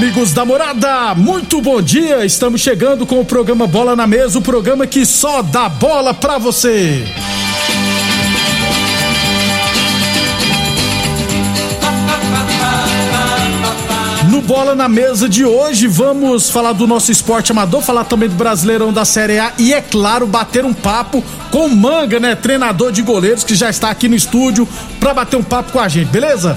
Amigos da morada, muito bom dia. Estamos chegando com o programa Bola na Mesa o programa que só dá bola pra você. No Bola na Mesa de hoje, vamos falar do nosso esporte amador, falar também do Brasileirão da Série A e, é claro, bater um papo com o Manga, né? Treinador de goleiros que já está aqui no estúdio para bater um papo com a gente, beleza?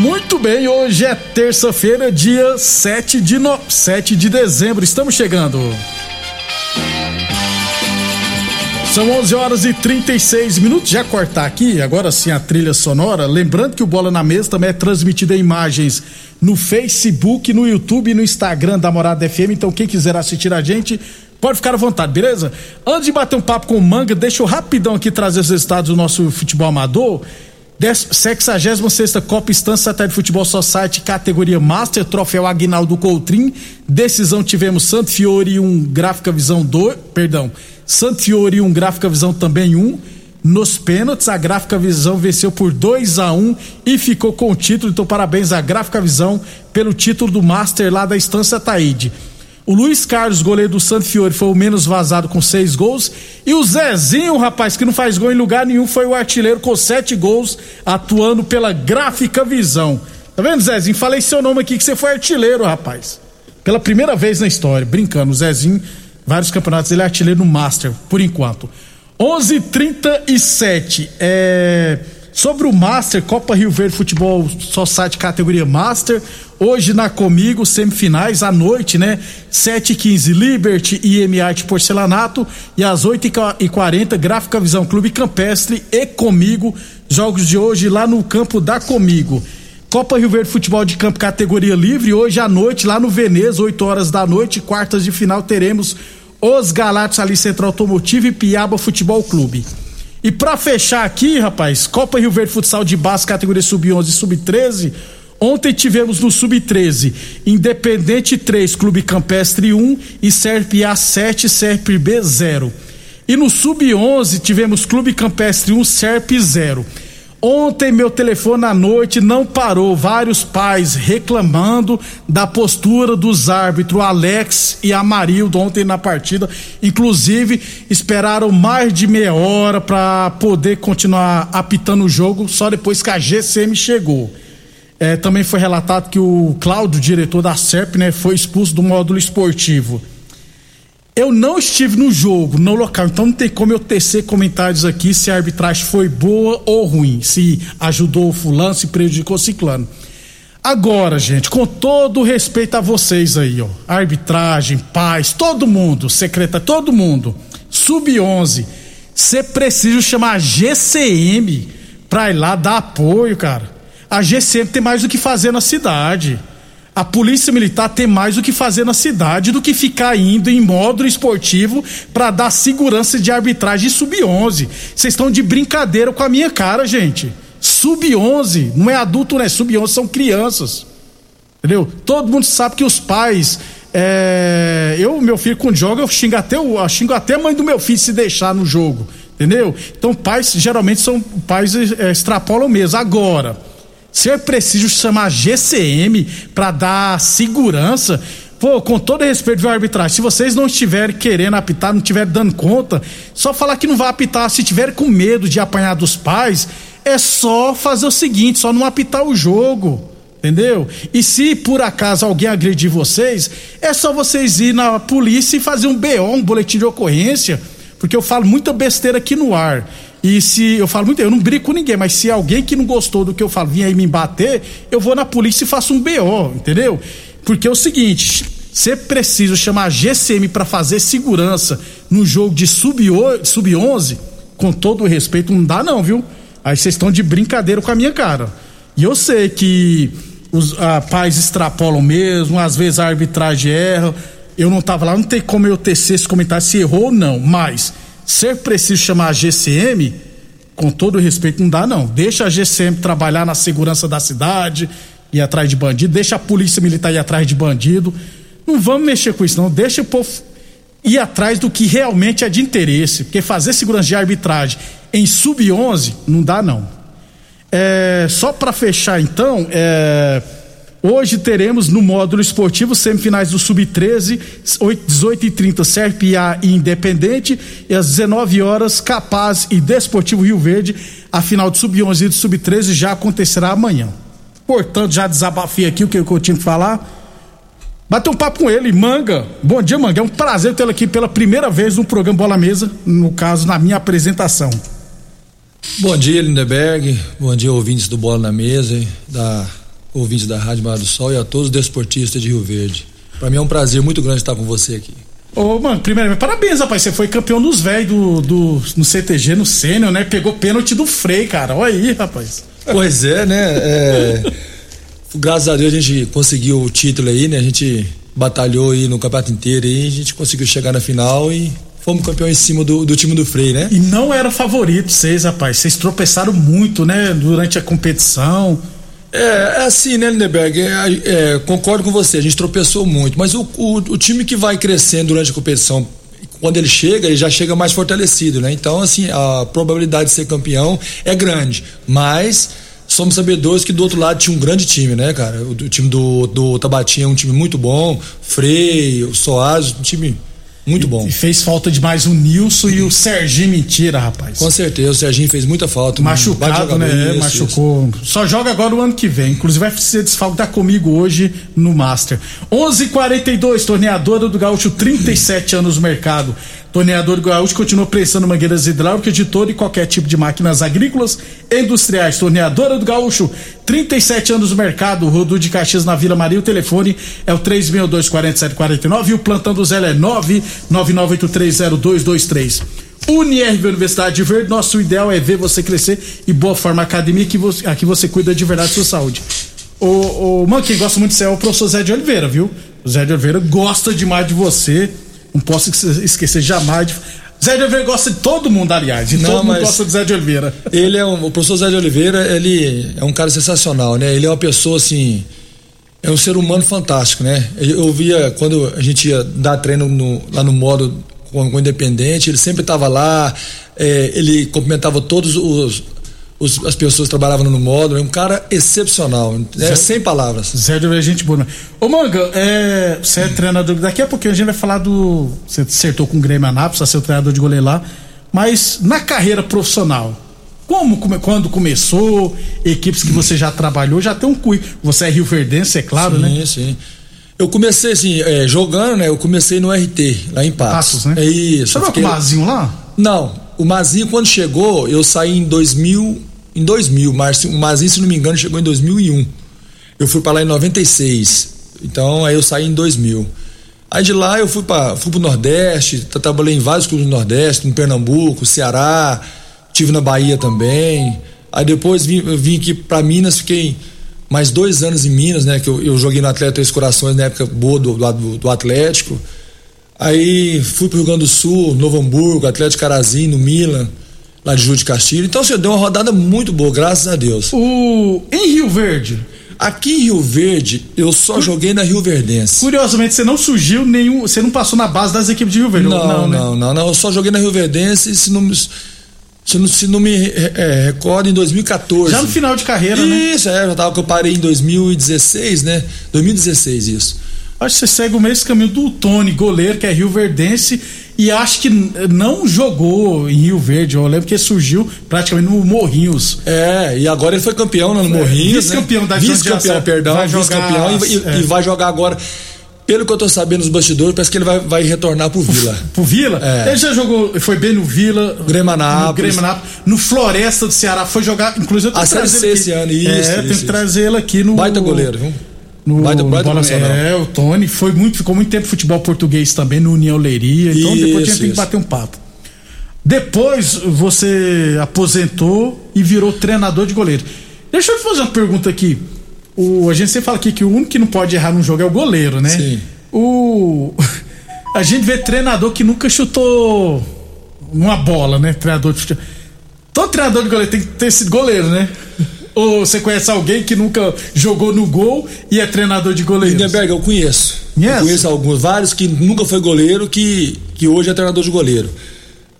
Muito bem, hoje é terça-feira, dia 7 de, no... 7 de dezembro. Estamos chegando. São 11 horas e 36 minutos. Já cortar aqui, agora sim a trilha sonora. Lembrando que o Bola na Mesa também é transmitido em imagens no Facebook, no YouTube e no Instagram da Morada FM. Então, quem quiser assistir a gente, pode ficar à vontade, beleza? Antes de bater um papo com o Manga, deixa eu rapidão aqui trazer os resultados do nosso futebol amador. 66 Copa Estância Satélite Futebol Society, categoria Master, troféu Aguinaldo Coutrin. Decisão tivemos Santo Fiore e um Gráfica Visão 2, perdão, Santo Fiore e um Gráfica Visão também um. Nos pênaltis, a Gráfica Visão venceu por 2 a 1 um e ficou com o título. Então, parabéns à Gráfica Visão pelo título do Master lá da Estância Taíde. O Luiz Carlos, goleiro do Santo Fiore, foi o menos vazado com seis gols. E o Zezinho, rapaz, que não faz gol em lugar nenhum, foi o artilheiro com sete gols, atuando pela gráfica visão. Tá vendo, Zezinho? Falei seu nome aqui que você foi artilheiro, rapaz. Pela primeira vez na história, brincando. O Zezinho, vários campeonatos, ele é artilheiro no Master, por enquanto. 11:37 é. Sobre o Master, Copa Rio Verde Futebol Society categoria Master, hoje na Comigo, semifinais, à noite, né? 7h15, Liberty e M Arte Porcelanato, e às 8h40, Gráfica Visão Clube Campestre e Comigo, jogos de hoje lá no campo da Comigo. Copa Rio Verde Futebol de Campo categoria livre, hoje à noite, lá no Veneza, 8 horas da noite, quartas de final, teremos os Galatos ali Centro Automotivo e Piaba Futebol Clube. E para fechar aqui, rapaz, Copa Rio Verde Futsal de Base, categoria Sub-11 e Sub-13. Ontem tivemos no Sub-13 Independente 3, Clube Campestre 1 e Serp A 7, Serp B 0. E no Sub-11 tivemos Clube Campestre 1, Serp 0. Ontem meu telefone à noite não parou, vários pais reclamando da postura dos árbitros Alex e Amarildo ontem na partida, inclusive esperaram mais de meia hora para poder continuar apitando o jogo, só depois que a GCM chegou. É, também foi relatado que o Cláudio, diretor da SERP, né, foi expulso do módulo esportivo. Eu não estive no jogo, no local, então não tem como eu tecer comentários aqui se a arbitragem foi boa ou ruim, se ajudou o fulano, se prejudicou o ciclano. Agora, gente, com todo o respeito a vocês aí, ó, arbitragem, paz, todo mundo, secreta, todo mundo, sub-11, você precisa chamar a GCM pra ir lá dar apoio, cara. A GCM tem mais o que fazer na cidade. A polícia militar tem mais o que fazer na cidade do que ficar indo em módulo esportivo para dar segurança de arbitragem sub-11. Vocês estão de brincadeira com a minha cara, gente. Sub-11, não é adulto, não é sub-11, são crianças. Entendeu? Todo mundo sabe que os pais. É... Eu, meu filho, quando joga, eu xingo até, eu xingo até a mãe do meu filho se deixar no jogo. Entendeu? Então, pais geralmente são pais é, extrapolam mesmo. Agora, ser preciso chamar GCM para dar segurança. Pô, com todo respeito ao arbitragem, se vocês não estiverem querendo apitar, não estiverem dando conta, só falar que não vai apitar. Se tiver com medo de apanhar dos pais, é só fazer o seguinte, só não apitar o jogo. Entendeu? E se por acaso alguém agredir vocês, é só vocês ir na polícia e fazer um BO, um boletim de ocorrência porque eu falo muita besteira aqui no ar. E se eu falo muito, eu não brigo com ninguém, mas se alguém que não gostou do que eu falo vir aí me bater, eu vou na polícia e faço um BO, entendeu? Porque é o seguinte, se preciso chamar a GCM para fazer segurança no jogo de sub-11, sub com todo o respeito, não dá não, viu? Aí vocês estão de brincadeira com a minha cara. E eu sei que os ah, pais extrapolam mesmo, às vezes a arbitragem erra, eu não estava lá, não tem como eu tecer esse comentário se errou ou não, mas ser preciso chamar a GCM, com todo respeito, não dá não. Deixa a GCM trabalhar na segurança da cidade, ir atrás de bandido, deixa a polícia militar ir atrás de bandido. Não vamos mexer com isso, não. Deixa o povo ir atrás do que realmente é de interesse, porque fazer segurança de arbitragem em sub-11 não dá não. É, só para fechar então, é, Hoje teremos no módulo esportivo semifinais do Sub-13, 18h30, Serpia e Independente, e às 19 horas Capaz e Desportivo Rio Verde. A final do Sub-11 e do Sub-13 já acontecerá amanhã. Portanto, já desabafei aqui o que eu tinha que falar. Bateu um papo com ele, Manga. Bom dia, Manga. É um prazer tê-lo aqui pela primeira vez no programa Bola Mesa, no caso, na minha apresentação. Bom dia, Lindeberg. Bom dia, ouvintes do Bola na Mesa, da ouvintes da Rádio Mar do Sol e a todos os desportistas de Rio Verde. Para mim é um prazer muito grande estar com você aqui. Ô, mano, primeiramente, parabéns, rapaz. Você foi campeão dos velhos do, do, no CTG, no Sênior, né? Pegou pênalti do Frei, cara. Olha aí, rapaz. Pois é, né? É, graças a Deus a gente conseguiu o título aí, né? A gente batalhou aí no campeonato inteiro aí, a gente conseguiu chegar na final e fomos campeões em cima do, do time do Frei, né? E não era favorito vocês, rapaz. Vocês tropeçaram muito, né? Durante a competição. É, é assim, né, Lindeberg? É, é, concordo com você, a gente tropeçou muito, mas o, o, o, time que vai crescendo durante a competição, quando ele chega, ele já chega mais fortalecido, né? Então, assim, a probabilidade de ser campeão é grande, mas somos sabedores que do outro lado tinha um grande time, né, cara? O, o time do, do Tabatinha é um time muito bom, Frei, o Soares, um time muito bom. E fez falta demais o Nilson e o Serginho Mentira, rapaz. Com certeza, o Serginho fez muita falta. Machucado, né? Isso, Machucou. Isso. Só joga agora o ano que vem. Inclusive vai ser desfalque tá comigo hoje no Master. 11:42 torneadora do Gaúcho, 37 anos no mercado. Torneador do Gaúcho continua prestando mangueiras hidráulicas de todo e qualquer tipo de máquinas agrícolas e industriais. Torneadora do Gaúcho, 37 anos no mercado. Rodo de Caxias na Vila Maria. O telefone é o 362-4749 e o plantão do Zé é 999830223. UniRV Universidade de Verde, nosso ideal é ver você crescer e boa forma academia que você, aqui você cuida de verdade da sua saúde. O, o mano, quem gosta muito de você é o professor Zé de Oliveira, viu? O Zé de Oliveira gosta demais de você não posso esquecer jamais de. Zé de Oliveira gosta de todo mundo, aliás. E não, todo mundo gosta de Zé de Oliveira. Ele é um, o professor Zé de Oliveira, ele é um cara sensacional, né? Ele é uma pessoa assim. É um ser humano fantástico, né? Eu via quando a gente ia dar treino no, lá no modo com, com o Independente, ele sempre estava lá, é, ele cumprimentava todos os os, as pessoas trabalhavam no módulo, é um cara excepcional, é, sem palavras. Zé de gente boa. Né? Ô Manga, é, você é treinador, daqui a pouquinho a gente vai falar do, você acertou com o Grêmio Anápolis, você é o treinador de goleiro lá, mas na carreira profissional, como, quando começou, equipes que você já trabalhou, já tem um currículo, você é Rio Verdense, é claro, sim, né? Sim, sim. Eu comecei assim, é, jogando, né? Eu comecei no RT, lá em Passos. Passos, né? É isso. Você fiquei... com o Mazinho lá? Não, o Mazinho quando chegou, eu saí em 2000, em 2000, mas o Mazinho, se não me engano, chegou em 2001. Eu fui para lá em 96. Então aí eu saí em 2000. Aí de lá eu fui para fui pro Nordeste, trabalhei em vários clubes do Nordeste, em Pernambuco, Ceará, tive na Bahia também. Aí depois vim, vim aqui para Minas, fiquei mais dois anos em Minas, né? Que eu, eu joguei no Atlético Três Corações na época boa do, do, do Atlético. Aí fui pro Rio Grande do Sul, Novo Hamburgo, Atlético Carazinho, Milan lá de Júlio de Castilho. Então, você deu uma rodada muito boa, graças a Deus. O... Em Rio Verde? Aqui em Rio Verde, eu só Cur... joguei na Rio Verdense. Curiosamente, você não surgiu nenhum. Você não passou na base das equipes de Rio Verde? Não, não, né? não, não, não, Eu só joguei na Rio Verdense. Se não, Se não, se não me é, recordo, em 2014. Já no final de carreira, né? Isso, é, já tava que eu parei em 2016, né? 2016, isso. Acho que você segue o mesmo caminho do Tony, goleiro, que é Rio Verdense, e acho que não jogou em Rio Verde. Eu lembro que surgiu praticamente no Morrinhos. É, e agora ele foi campeão no Morrinhos. Vice-campeão né? da Vice-campeão, perdão, vice-campeão e, é. e vai jogar agora pelo que eu tô sabendo nos bastidores, parece que ele vai, vai retornar pro Vila. pro Vila? É. Ele já jogou, foi bem no Vila. Grêmio No Grêmio No Floresta do Ceará, foi jogar, inclusive eu tenho que trazer ele esse ano, isso. É, isso, tem que isso. trazer ele aqui no... Baita goleiro, viu? No, baita, baita bola, é, o Tony foi muito, ficou muito tempo futebol português também, no União Leiria, então isso, depois a gente tem que bater um papo. Depois você aposentou e virou treinador de goleiro. Deixa eu te fazer uma pergunta aqui. O, a gente sempre fala aqui que o único que não pode errar num jogo é o goleiro, né? Sim. O, a gente vê treinador que nunca chutou uma bola, né? Treinador de futebol. Todo treinador de goleiro tem que ter sido goleiro, né? Ou você conhece alguém que nunca jogou no gol e é treinador de goleiro? Lindenberg, eu conheço. Yes. Eu conheço alguns, vários que nunca foi goleiro, que, que hoje é treinador de goleiro.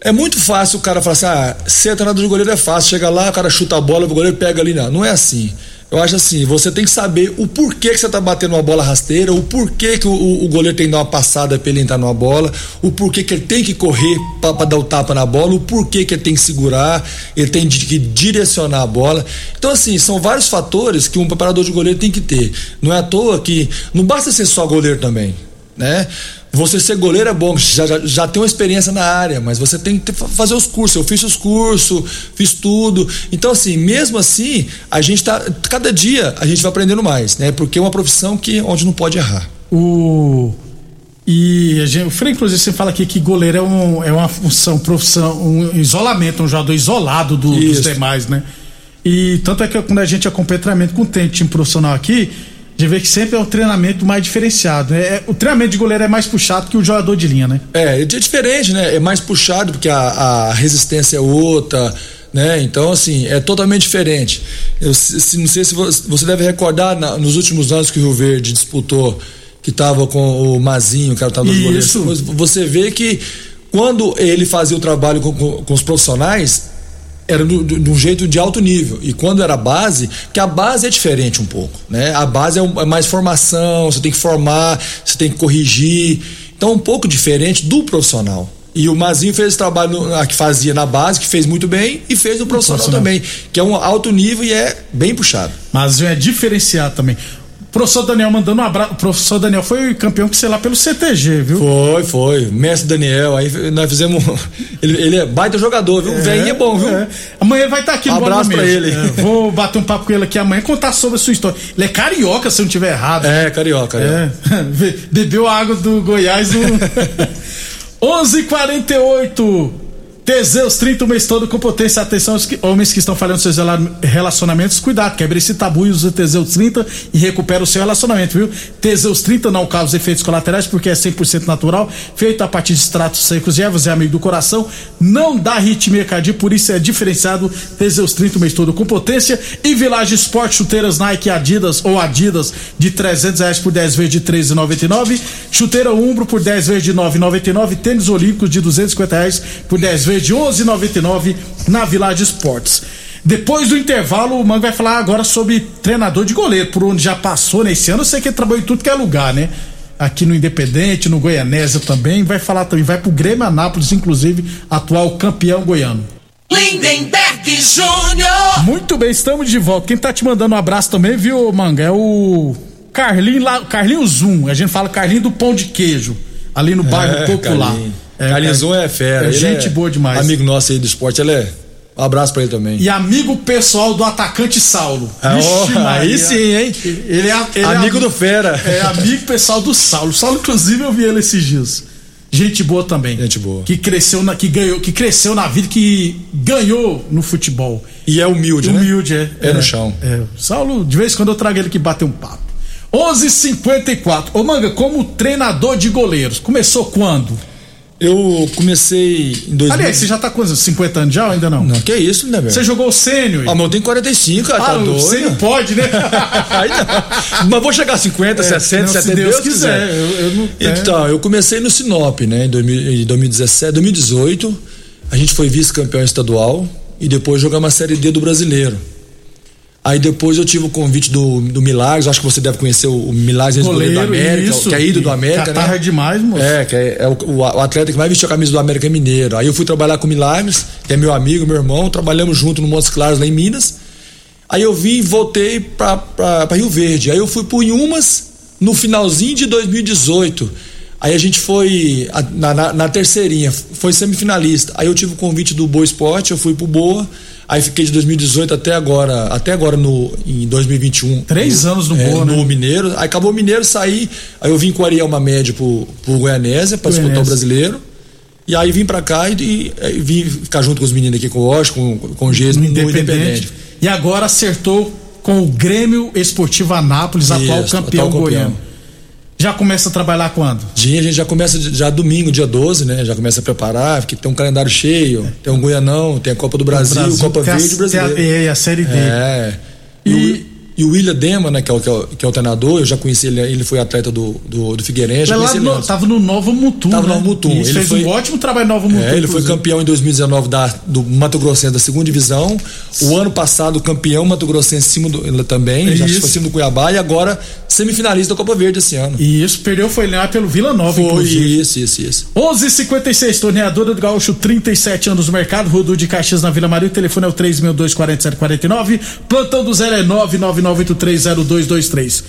É muito fácil o cara falar assim: ah, ser treinador de goleiro é fácil. Chega lá, o cara chuta a bola, o goleiro pega ali. Não, não é assim. Eu acho assim, você tem que saber o porquê que você tá batendo uma bola rasteira, o porquê que o, o goleiro tem que dar uma passada pra ele entrar numa bola, o porquê que ele tem que correr para dar o tapa na bola, o porquê que ele tem que segurar, ele tem que direcionar a bola. Então, assim, são vários fatores que um preparador de goleiro tem que ter. Não é à toa que. Não basta ser só goleiro também, né? Você ser goleiro é bom, já, já, já tem uma experiência na área, mas você tem que ter, fazer os cursos. Eu fiz os cursos, fiz tudo. Então, assim, mesmo assim, a gente tá. Cada dia a gente vai aprendendo mais, né? Porque é uma profissão que onde não pode errar. O. E a gente, o Frei, inclusive, você fala aqui que goleiro é, um, é uma função, profissão, um isolamento, um jogador isolado do, dos demais, né? E tanto é que quando a gente acompanha treinamento com o time profissional aqui, de ver que sempre é um treinamento mais diferenciado. Né? É, o treinamento de goleiro é mais puxado que o jogador de linha, né? É, é diferente, né? É mais puxado porque a, a resistência é outra, né? Então, assim, é totalmente diferente. Eu se, não sei se você, deve recordar na, nos últimos anos que o Rio Verde disputou, que estava com o Mazinho, que era o tava Isso. Você vê que quando ele fazia o trabalho com, com, com os profissionais, era de um jeito de alto nível. E quando era base, que a base é diferente um pouco, né? A base é, um, é mais formação, você tem que formar, você tem que corrigir. Então, um pouco diferente do profissional. E o Mazinho fez esse trabalho que fazia na base, que fez muito bem, e fez no profissional, profissional, também, que é um alto nível e é bem puxado. Mazinho é diferenciado também professor Daniel mandando um abraço. O professor Daniel foi campeão, que sei lá, pelo CTG, viu? Foi, foi. Mestre Daniel, aí nós fizemos. Ele, ele é baita jogador, viu? É, Vem é bom, viu? É. Amanhã ele vai estar tá aqui um no abraço pra ele. É, vou bater um papo com ele aqui amanhã contar sobre a sua história. Ele é carioca, se eu não estiver errado. É, carioca, carioca. É. Bebeu a água do Goiás no. 11:48 Teseus 30 o mês todo com potência. Atenção homens que estão falhando seus relacionamentos. Cuidado, quebre esse tabu e use Teseus 30 e recupera o seu relacionamento, viu? Teseus 30 não causa efeitos colaterais porque é 100% natural, feito a partir de extratos secos e ervas, é amigo do coração, não dá arritmia por isso é diferenciado. Teseus 30 o mês todo com potência. E Village Sport, chuteiras Nike Adidas ou Adidas de 300 reais por 10 vezes de 13,99. Chuteira Umbro por 10 vezes de 9,99. Tênis Olímpicos de 250 reais por 10 vezes de 11,99 na Village Esportes. Depois do intervalo, o Mango vai falar agora sobre treinador de goleiro, por onde já passou nesse ano. Eu sei que ele trabalhou em tudo que é lugar, né? Aqui no Independente, no Goianésia também. Vai falar também, vai pro Grêmio Anápolis, inclusive, atual campeão goiano. Lindenberg Júnior! Muito bem, estamos de volta. Quem tá te mandando um abraço também, viu, Manga? É o Carlinho lá, Carlinho Zoom. A gente fala Carlinho do Pão de Queijo, ali no bairro É, Popular. Carlinho. É, é fera. é gente boa demais. Amigo nosso aí do esporte, ele é. Um abraço pra ele também. E amigo pessoal do atacante Saulo. Ah, Vixe Maria. aí sim, hein? Ele é, ele é Amigo am- do Fera. É amigo pessoal do Saulo. Saulo, inclusive, eu vi ele esses dias. Gente boa também. Gente boa. Que cresceu na, que ganhou, que cresceu na vida, que ganhou no futebol. E é humilde, né? Humilde, é. É no chão. É. Saulo, de vez em quando eu trago ele que bater um papo. 11:54. Ô Manga, como treinador de goleiros, começou quando? Eu comecei em 2000. Aliás, você já tá com quantos? 50 anos já ou ainda não? Não, que isso, né, velho? Você jogou sênior? Ah, mas eu tenho 45, cara, tá Ah, doido. você não pode, né? Aí não. Mas vou chegar a 50, 60, não, se 70, Deus Deus quiser. quiser, eu- eu não- então, eu comecei no Sinop, né, em 2000 em 2017, 2018. A gente foi vice-campeão estadual. e depois jogamos a Série D do Brasileiro. Aí depois eu tive o convite do, do Milagres, acho que você deve conhecer o, o Milagres, goleiro, goleiro do América, isso, que é ídolo do América, Catarra né? é demais, moço. É, que é, é o, o, atleta que mais vestiu a camisa do América é Mineiro. Aí eu fui trabalhar com o Milagres, que é meu amigo, meu irmão, trabalhamos junto no Montes Claros, lá em Minas. Aí eu vim e voltei pra, pra, pra Rio Verde. Aí eu fui pro Inhumas no finalzinho de 2018. Aí a gente foi na, na, na, terceirinha, foi semifinalista. Aí eu tive o convite do Boa Esporte, eu fui pro Boa. Aí fiquei de 2018 até agora, até agora no, em 2021. Três no, anos no é, Boa, no né? Mineiro. Aí acabou o Mineiro, saí. Aí eu vim com o Ariel Mamédio pro, pro Goianésia para disputar o brasileiro. E aí vim para cá e, e, e, vim ficar junto com os meninos aqui, com o Osh, com, com o Gesso, no Independente. Independente. E agora acertou com o Grêmio Esportivo Anápolis, atual Isso, campeão atual goiano. Já começa a trabalhar quando? Dia, a gente já começa já domingo, dia 12, né? Já começa a preparar, porque tem um calendário cheio, é. tem um Goianão, tem a Copa do Brasil, Brasil Copa Verde a, Brasileiro. Tem a, a Série D. É. E, e, o William Dema, né, que é, o, que, é o, que é o treinador, eu já conheci ele, ele foi atleta do, do, do Figueirense. Ele lá no, tava no Novo Mutum. Tava né? no Novo Mutum. Ele, fez foi, um ótimo trabalho no Novo Mutum. É, ele foi campeão em 2019 da, do Mato Grossense da segunda divisão. O ano passado, campeão Mato Grossense em cima do, também, Isso. já foi em cima do Cuiabá e agora semifinalista da Copa Verde esse ano. E isso, perdeu foi lá pelo Vila Nova, foi, inclusive. Isso, isso, isso. 11:56 torneadora do Gaúcho, 37 anos no mercado, Rodu de Caxias na Vila Maria, o telefone é o 3624749, plantão do zero é 999830223.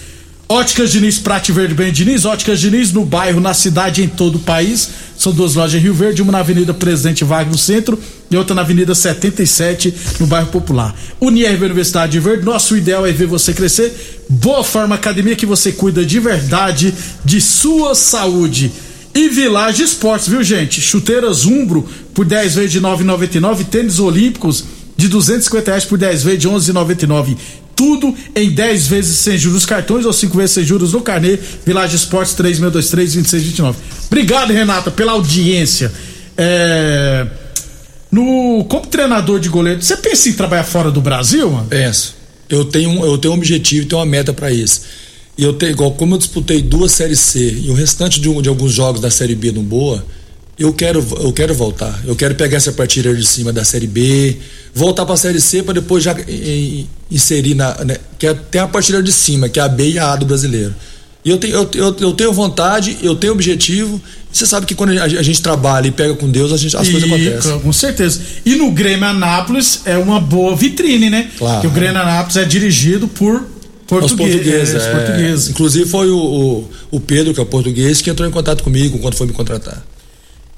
Óticas Diniz, Prate Verde Bem Diniz, Óticas Diniz no bairro, na cidade, em todo o país. São duas lojas em Rio Verde, uma na Avenida Presidente Vargas no centro e outra na Avenida 77 no bairro Popular. Unirv Universidade de Verde, nosso ideal é ver você crescer. Boa Forma Academia que você cuida de verdade de sua saúde. E Village Esportes, viu gente? Chuteiras Umbro por 10 vezes de 9,99, tênis olímpicos de 250 reais por 10 vezes de 11,99 tudo em 10 vezes sem juros cartões ou 5 vezes sem juros no carnê. Village Esportes 3623-2629. Obrigado, Renata, pela audiência. É... No, como treinador de goleiro, você pensa em trabalhar fora do Brasil, mano? Penso. Eu tenho, eu tenho um objetivo, tenho uma meta para isso. E eu tenho, igual, como eu disputei duas séries C e o restante de, um, de alguns jogos da série B no Boa, eu quero, eu quero voltar. Eu quero pegar essa partida de cima da série B, voltar para a série C para depois já inserir na, né, que é, tem a partida de cima, que é a B e a A do brasileiro. E eu tenho, eu, eu, eu tenho vontade, eu tenho objetivo. Você sabe que quando a, a gente trabalha e pega com Deus, a gente, as e, coisas acontecem. Com certeza. E no Grêmio Anápolis é uma boa vitrine, né? Claro. Que o Grêmio Anápolis é dirigido por Português, portugueses. É, é, portugueses. Inclusive foi o, o, o, Pedro, que é o português, que entrou em contato comigo quando foi me contratar.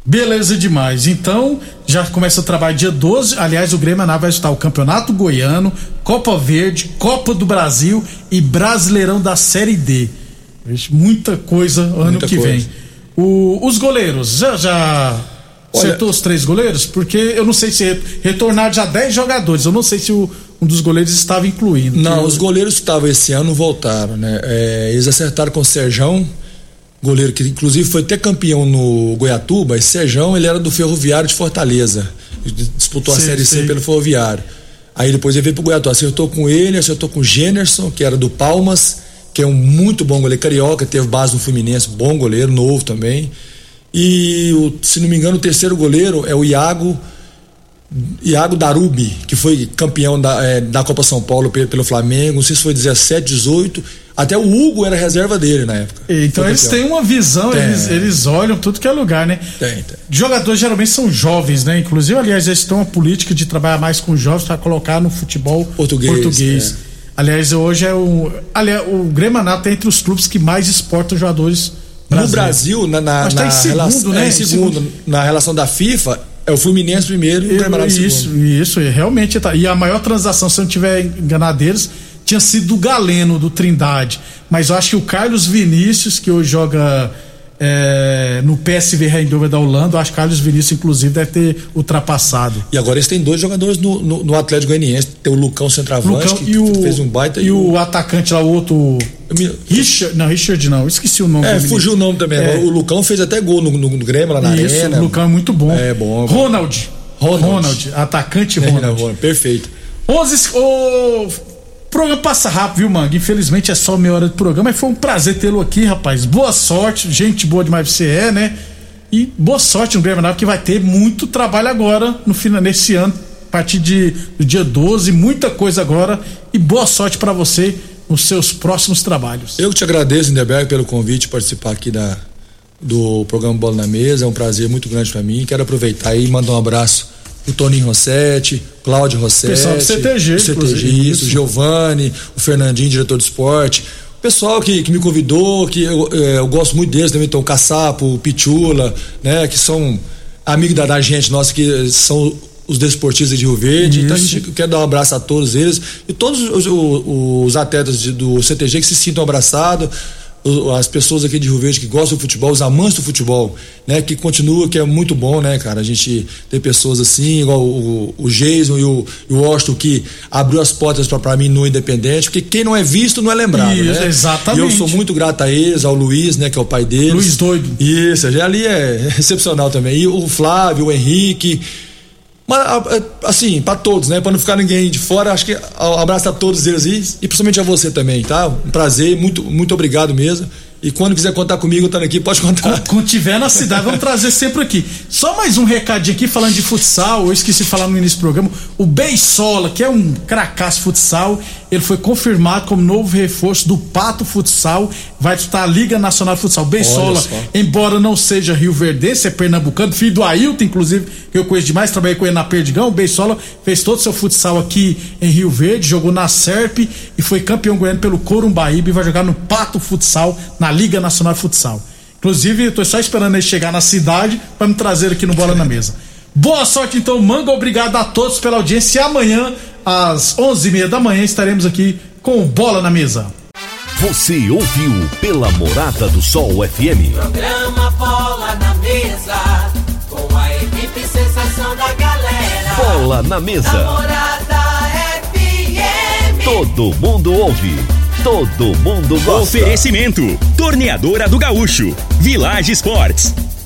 Beleza demais. Então, já começa o trabalho dia 12. Aliás, o Grêmio Anápolis vai estar o Campeonato Goiano, Copa Verde, Copa do Brasil e Brasileirão da Série D. Muita coisa ano Muita que coisa. vem. O, os goleiros, já, já Olha- acertou os três goleiros? Porque eu não sei se retornaram já 10 jogadores. Eu não sei se o- um dos goleiros estava incluindo. Não, Que os goleiros que estavam esse ano voltaram, né? É, eles acertaram com o Serjão, goleiro que inclusive foi até campeão no Goiatuba. Esse Serjão, ele era do Ferroviário de Fortaleza. Disputou Sei, a Série sei. C pelo Ferroviário. Aí depois ele veio pro Goiatuba, acertou com ele, acertou com o Generson, que era do Palmas, que é um muito bom goleiro carioca, teve base no Fluminense, bom goleiro, novo também. E, o- se não me engano, o terceiro goleiro é o Iago Iago Darubi, que foi campeão da, eh, da Copa São Paulo pelo, pelo Flamengo, não sei se foi 17, 18. Até o Hugo era reserva dele na época. Então eles têm uma visão, Tem. eles, eles olham tudo que é lugar, né? Tem, tem. Jogadores geralmente são jovens, né? Inclusive, aliás, eles têm uma política de trabalhar mais com jovens para colocar no futebol Português, é. Aliás, hoje é o. Aliás, o Grêmio é entre os clubes que mais exportam jogadores No. Brasil, na, na, Mas tá em segundo, relação, né? é, em Em segundo, segundo. na relação da FIFA, é o Fluminense primeiro e o Isso, segundo. isso, realmente tá. E a maior transação, se eu não tiver enganado deles, tinha sido do Galeno, do Trindade. Mas eu acho que o Carlos Vinícius, que hoje joga é, no PSV Eindhoven da Holanda, acho que o Carlos Vinícius, inclusive, deve ter ultrapassado. E agora eles têm dois jogadores no, no, no Atlético Goianiense. Tem o Lucão Centroavante, Lucão que e o, fez um baita. e o atacante lá, o outro. Me- Richard, não, Richard não, esqueci o nome É, fugiu o nome também. É. O Lucão fez até gol no, no, no Grêmio lá na Isso, arena. o Lucão é muito bom. É, bom. Ronald. Ronald. Ronald, atacante É, Ronald. Perfeito. 11. O programa passa rápido, viu, Mangue? Infelizmente é só meia hora de programa, mas foi um prazer tê-lo aqui, rapaz. Boa sorte, gente boa demais você é, né? E boa sorte no Grêmio Anápolis, que vai ter muito trabalho agora no final, nesse ano partir de, do dia 12, muita coisa agora e boa sorte para você nos seus próximos trabalhos. Eu te agradeço, Lindeberg, pelo convite participar aqui da, do programa Bola na Mesa, é um prazer muito grande para mim. Quero aproveitar e mandar um abraço o Toninho Rossetti, Cláudio Rossetti, pessoal do CTG, o CTG isso, o Giovanni, o Fernandinho, diretor de esporte, o pessoal que, que me convidou, que eu, é, eu gosto muito deles também, então o Caçapo, o Pichula, né, que são amigos da, da gente nossa, que são os desportistas de Rio Verde. Isso. Então a gente quer dar um abraço a todos eles e todos os, os, os atletas de, do CTG que se sintam abraçados as pessoas aqui de Rio Verde que gostam do futebol, os amantes do futebol, né? Que continua, que é muito bom, né, cara? A gente ter pessoas assim, igual o, o Jason e o, e o Austin, que abriu as portas para mim no Independente, porque quem não é visto não é lembrado, Isso, né? Exatamente. E eu sou muito grato a eles, ao Luiz, né, que é o pai deles. Luiz doido. Isso, ali é excepcional também. E o Flávio, o Henrique, assim, para todos, né? Para não ficar ninguém de fora, acho que um abraço a todos eles aí, e principalmente a você também, tá? Um prazer, muito, muito obrigado mesmo. E quando quiser contar comigo, estando aqui, pode contar. Quando tiver na cidade, vamos trazer sempre aqui. Só mais um recadinho aqui, falando de futsal, eu esqueci de falar no início do programa. O Beisola, que é um cracaço futsal, ele foi confirmado como novo reforço do Pato Futsal, vai disputar a Liga Nacional de Futsal. Beisola, embora não seja Rio Verdense, é pernambucano, filho do Ailton, inclusive, que eu conheço demais, trabalhei com ele na Perdigão. O Beisola fez todo o seu futsal aqui em Rio Verde, jogou na Serp e foi campeão goiano pelo Corumbaíba e vai jogar no Pato Futsal, na Liga Nacional de Futsal. Inclusive, estou só esperando ele chegar na cidade para me trazer aqui no Bola na Mesa. Boa sorte então, Manga. Obrigado a todos pela audiência. E amanhã, às 11h30 da manhã, estaremos aqui com Bola na Mesa. Você ouviu pela Morada do Sol FM. Programa Bola na Mesa. Com a equipe sensação da galera. Bola na Mesa. Morada FM. Todo mundo ouve todo mundo gosta. Oferecimento: Torneadora do Gaúcho, Village Sports.